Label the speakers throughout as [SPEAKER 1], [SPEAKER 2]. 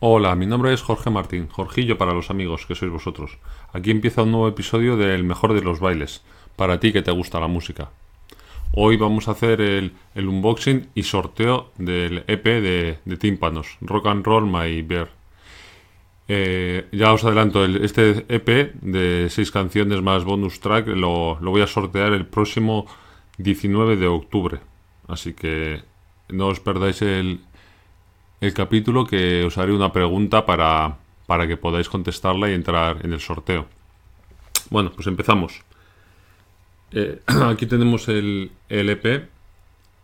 [SPEAKER 1] Hola, mi nombre es Jorge Martín, Jorgillo para los amigos que sois vosotros. Aquí empieza un nuevo episodio del mejor de los bailes, para ti que te gusta la música. Hoy vamos a hacer el, unboxing y sorteo del EP de, Tímpanos, Rock and Roll My Bear. Eh, ya os adelanto, este EP de seis canciones más bonus track lo, lo voy a sortear el próximo 19 de octubre. Así que no os perdáis el, el capítulo que os haré una pregunta para, para que podáis contestarla y entrar en el sorteo. Bueno, pues empezamos. Eh, aquí tenemos el, EP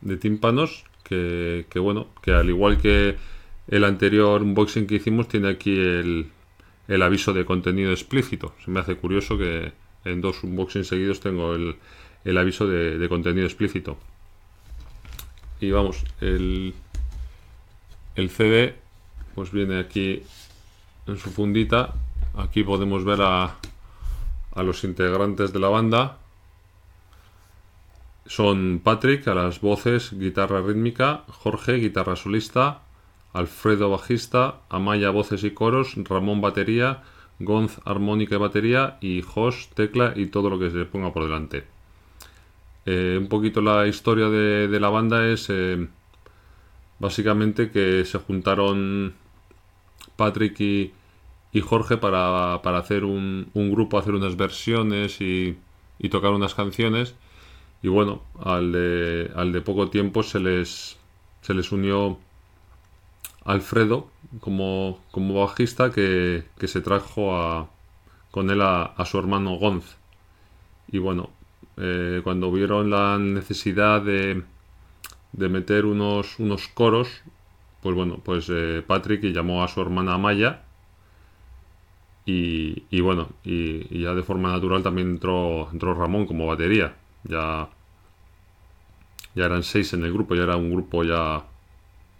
[SPEAKER 1] de tímpanos, que, bueno, que al igual que el anterior unboxing que hicimos, tiene aquí el, el aviso de contenido explícito. Se me hace curioso que en dos unboxings seguidos tengo el, el aviso de, contenido explícito. Y vamos, el, el CD pues viene aquí en su fundita. Aquí podemos ver a los integrantes de la banda. Son Patrick a las voces, guitarra rítmica, Jorge, guitarra solista, Alfredo bajista, Amaya voces y coros, Ramón batería, Gonz armónica y batería y Jos tecla y todo lo que se ponga por delante. Eh, un poquito la historia de, la banda es eh, básicamente que se juntaron Patrick y, Jorge para, hacer un, grupo, hacer unas versiones y, tocar unas canciones. Y bueno, al de, al de poco tiempo se les, se les unió Alfredo como, como bajista que, se trajo a, con él a, su hermano Gonz. Y bueno, eh, cuando vieron la necesidad de, de meter unos, unos coros, pues bueno, pues eh, Patrick llamó a su hermana Maya y, y bueno, y, ya de forma natural también entró, entró Ramón como batería. Ya, ya eran seis en el grupo, ya era un grupo ya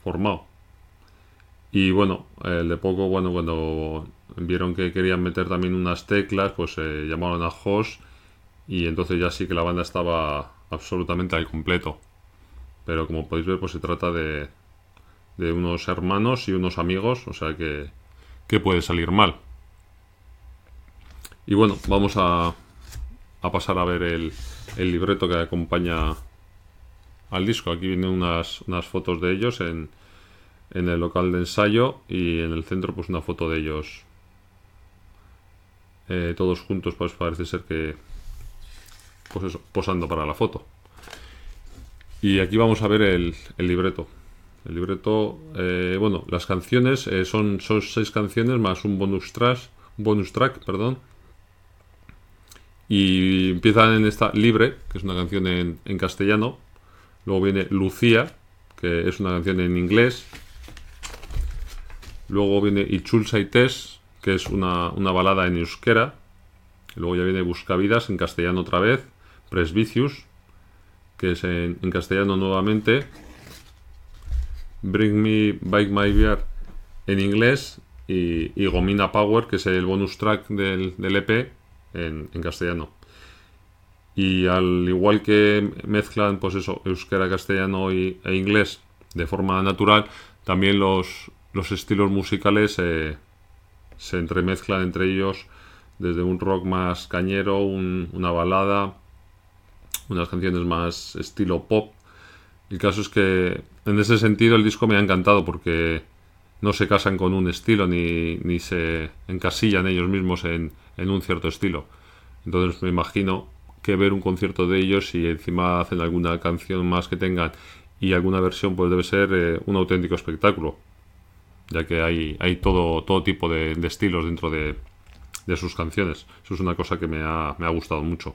[SPEAKER 1] formado. Y bueno, el de poco, bueno, cuando vieron que querían meter también unas teclas, pues eh, llamaron a Jos y entonces ya sí que la banda estaba absolutamente al completo. Pero como podéis ver, pues se trata de, de unos hermanos y unos amigos, o sea que, que puede salir mal. Y bueno, vamos a, a pasar a ver el, el, libreto que acompaña al disco. Aquí vienen unas, unas fotos de ellos en, en, el local de ensayo y en el centro pues una foto de ellos eh, todos juntos pues parece ser que pues posando para la foto. Y aquí vamos a ver el, libreto. El libreto, eh, bueno, las canciones eh, son, son seis canciones más un bonus track, bonus track, perdón. Y empiezan en esta Libre, que es una canción en, castellano. Luego viene Lucía, que es una canción en inglés. Luego viene Ichulsa y Tes, que es una, una balada en euskera. Luego ya viene Buscavidas en castellano otra vez. Presbicius, que es en, castellano nuevamente. Bring Me Bike My Beer en inglés y, Gomina Power, que es el bonus track del, EP en, castellano. Y al igual que mezclan, pues eso, euskera, castellano y, e inglés de forma natural, también los, los estilos musicales eh, se entremezclan entre ellos desde un rock más cañero, una balada, unas canciones más estilo pop. El caso es que en ese sentido el disco me ha encantado porque no se casan con un estilo ni, ni se encasillan ellos mismos en, en, un cierto estilo. Entonces me imagino que ver un concierto de ellos y encima hacen alguna canción más que tengan y alguna versión pues debe ser eh, un auténtico espectáculo ya que hay, hay todo, todo tipo de, estilos dentro de, de, sus canciones. Eso es una cosa que me ha, me ha gustado mucho.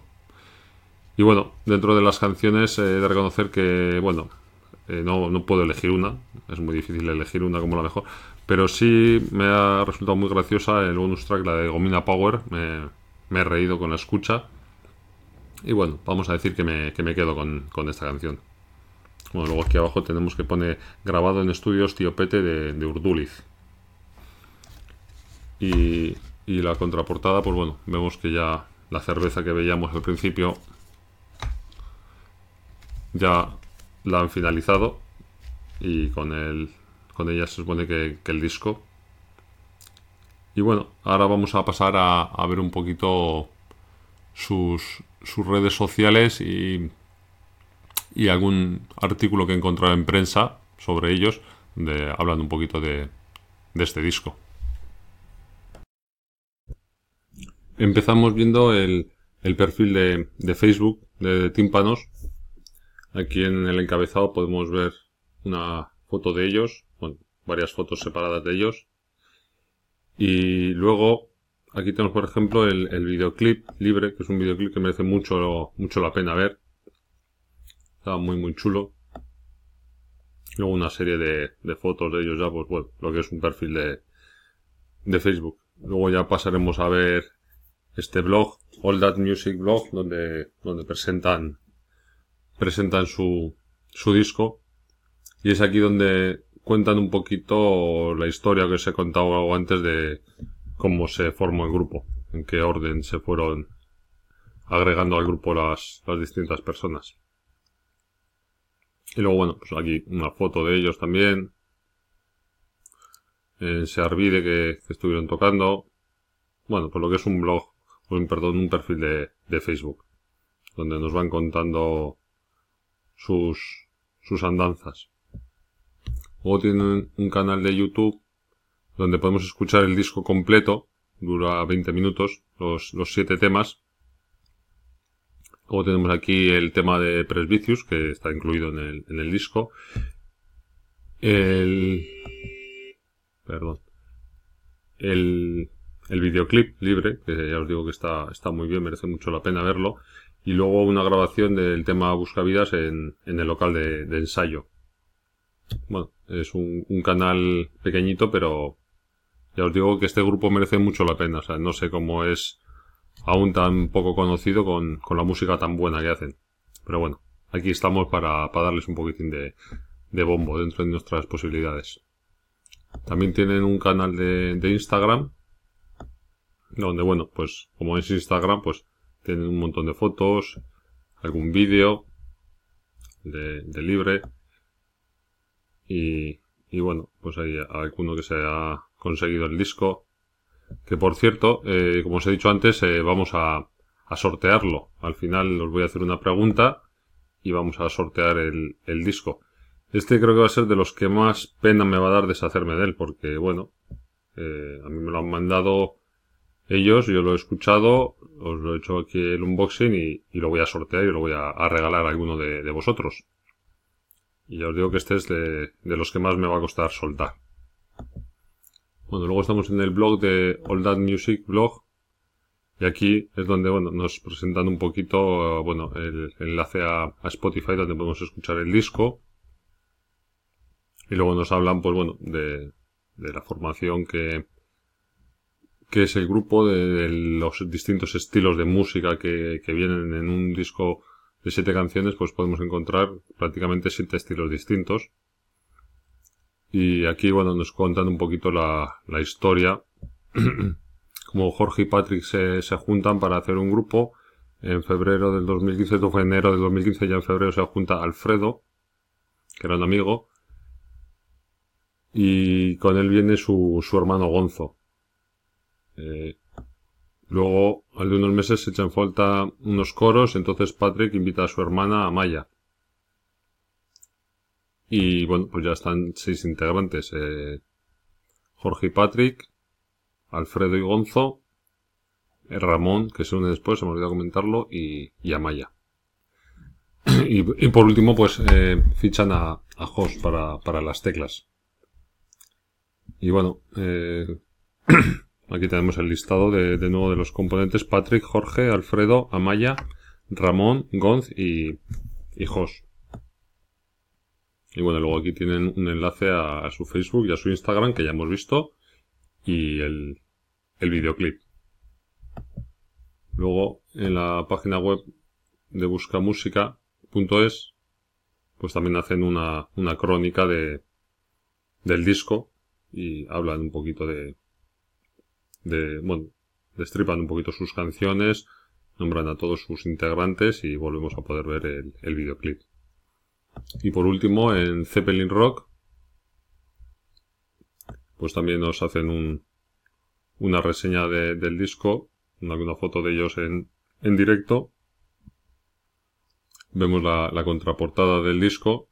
[SPEAKER 1] Y bueno, dentro de las canciones he de reconocer que, bueno, eh, no, no, puedo elegir una, es muy difícil elegir una como la mejor, pero sí me ha resultado muy graciosa el bonus track, la de Gomina Power, me, he reído con la escucha. Y bueno, vamos a decir que me, quedo con, esta canción. Bueno, luego aquí abajo tenemos que pone grabado en estudios Tiopete de, de Urduliz. Y, y la contraportada, pues bueno, vemos que ya la cerveza que veíamos al principio ya la han finalizado y con el con ella se supone que, el disco. Y bueno ahora vamos a pasar a, ver un poquito sus, sus redes sociales y, y algún artículo que he encontrado en prensa sobre ellos de, hablando un poquito de, de este disco. Empezamos viendo el, el perfil de, de Facebook de Tímpanos Aquí en el encabezado podemos ver una foto de ellos, bueno, varias fotos separadas de ellos. Y luego aquí tenemos, por ejemplo, el, videoclip libre, que es un videoclip que merece mucho, mucho la pena ver. Está muy, muy chulo. Luego una serie de, de fotos de ellos ya, pues bueno, lo que es un perfil de, de Facebook. Luego ya pasaremos a ver este blog, All That Music Blog, donde, donde presentan presentan su, su disco y es aquí donde cuentan un poquito la historia que os he contado antes de cómo se formó el grupo, en qué orden se fueron agregando al grupo las, las distintas personas. Y luego, bueno, pues aquí una foto de ellos también. En Searvide que, que estuvieron tocando. Bueno, pues lo que es un blog, un, perdón, un perfil de, de Facebook, donde nos van contando sus, sus andanzas. Luego tienen un canal de YouTube donde podemos escuchar el disco completo, dura 20 minutos, los, los siete temas. Luego tenemos aquí el tema de Presbicius, que está incluido en el, en el disco. El... Perdón. El, el videoclip libre, que ya os digo que está, está muy bien, merece mucho la pena verlo y luego una grabación del tema Buscavidas en, en el local de, ensayo. Bueno, es un, canal pequeñito, pero ya os digo que este grupo merece mucho la pena. O sea, no sé cómo es aún tan poco conocido con, con la música tan buena que hacen. Pero bueno, aquí estamos para, para darles un poquitín de, de bombo dentro de nuestras posibilidades. También tienen un canal de, de Instagram, donde bueno, pues como es Instagram, pues tienen un montón de fotos, algún vídeo de, libre. Y, y, bueno, pues hay alguno que se ha conseguido el disco. Que por cierto, eh, como os he dicho antes, eh, vamos a, a, sortearlo. Al final os voy a hacer una pregunta y vamos a sortear el, el disco. Este creo que va a ser de los que más pena me va a dar deshacerme de él, porque bueno, eh, a mí me lo han mandado ellos, yo lo he escuchado, os lo he hecho aquí el unboxing y, lo voy a sortear y lo voy a, regalar a alguno de, vosotros. Y ya os digo que este es de, los que más me va a costar soltar. Bueno, luego estamos en el blog de All That Music Blog. Y aquí es donde, bueno, nos presentan un poquito, bueno, el, enlace a, Spotify donde podemos escuchar el disco. Y luego nos hablan, pues bueno, de, de la formación que, que es el grupo de, los distintos estilos de música que, vienen en un disco de siete canciones, pues podemos encontrar prácticamente siete estilos distintos. Y aquí, bueno, nos cuentan un poquito la, historia. Como Jorge y Patrick se, se, juntan para hacer un grupo. En febrero del 2015, esto fue enero del 2015, ya en febrero se junta Alfredo, que era un amigo. Y con él viene su, su hermano Gonzo. Eh, luego, al de unos meses, se echan falta unos coros, entonces Patrick invita a su hermana, a Maya. Y bueno, pues ya están seis integrantes. Eh, Jorge y Patrick, Alfredo y Gonzo, eh, Ramón, que se une después, se me olvidado comentarlo, y, y Amaya. y, por último, pues fichan a, a Jos para, para las teclas. Y bueno, eh, Aquí tenemos el listado de, nuevo de los componentes. Patrick, Jorge, Alfredo, Amaya, Ramón, Gonz y, y Jos. Y bueno, luego aquí tienen un enlace a, su Facebook y a su Instagram que ya hemos visto. Y el, el videoclip. Luego en la página web de buscamúsica.es, pues también hacen una, una crónica de, del disco y hablan un poquito de, de, bueno, destripan un poquito sus canciones, nombran a todos sus integrantes y volvemos a poder ver el, videoclip. Y por último, en Zeppelin Rock, pues también nos hacen un, una reseña del disco, una, foto de ellos en, en directo. Vemos la, la, contraportada del disco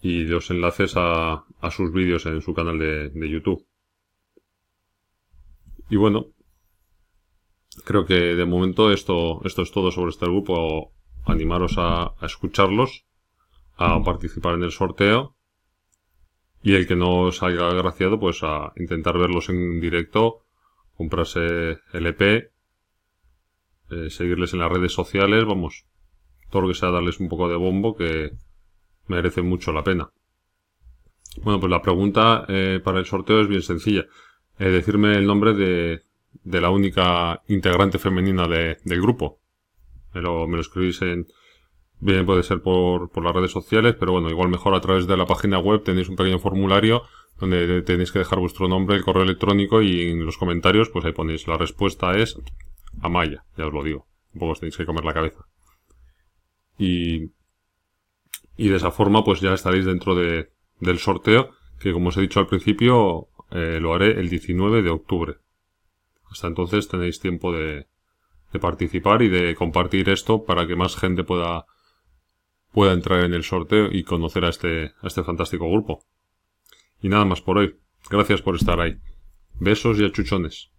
[SPEAKER 1] y los enlaces a, a sus vídeos en su canal de, de YouTube. Y bueno, creo que de momento esto, esto es todo sobre este grupo. Animaros a, a escucharlos, a participar en el sorteo. Y el que no os haya agraciado, pues a intentar verlos en directo, comprarse el EP, eh, seguirles en las redes sociales, vamos, todo lo que sea darles un poco de bombo que merece mucho la pena. Bueno, pues la pregunta eh, para el sorteo es bien sencilla. Eh, decirme el nombre de, de la única integrante femenina de, del grupo. Me lo, me lo escribís en... Bien, puede ser por, por las redes sociales, pero bueno, igual mejor a través de la página web tenéis un pequeño formulario donde tenéis que dejar vuestro nombre, el correo electrónico y en los comentarios pues ahí ponéis la respuesta es Amaya, ya os lo digo. Un poco os tenéis que comer la cabeza. Y, y de esa forma pues ya estaréis dentro de, del sorteo que como os he dicho al principio eh, lo haré el 19 de octubre. Hasta entonces tenéis tiempo de, de participar y de compartir esto para que más gente pueda, pueda entrar en el sorteo y conocer a este, a este fantástico grupo. Y nada más por hoy. Gracias por estar ahí. Besos y achuchones.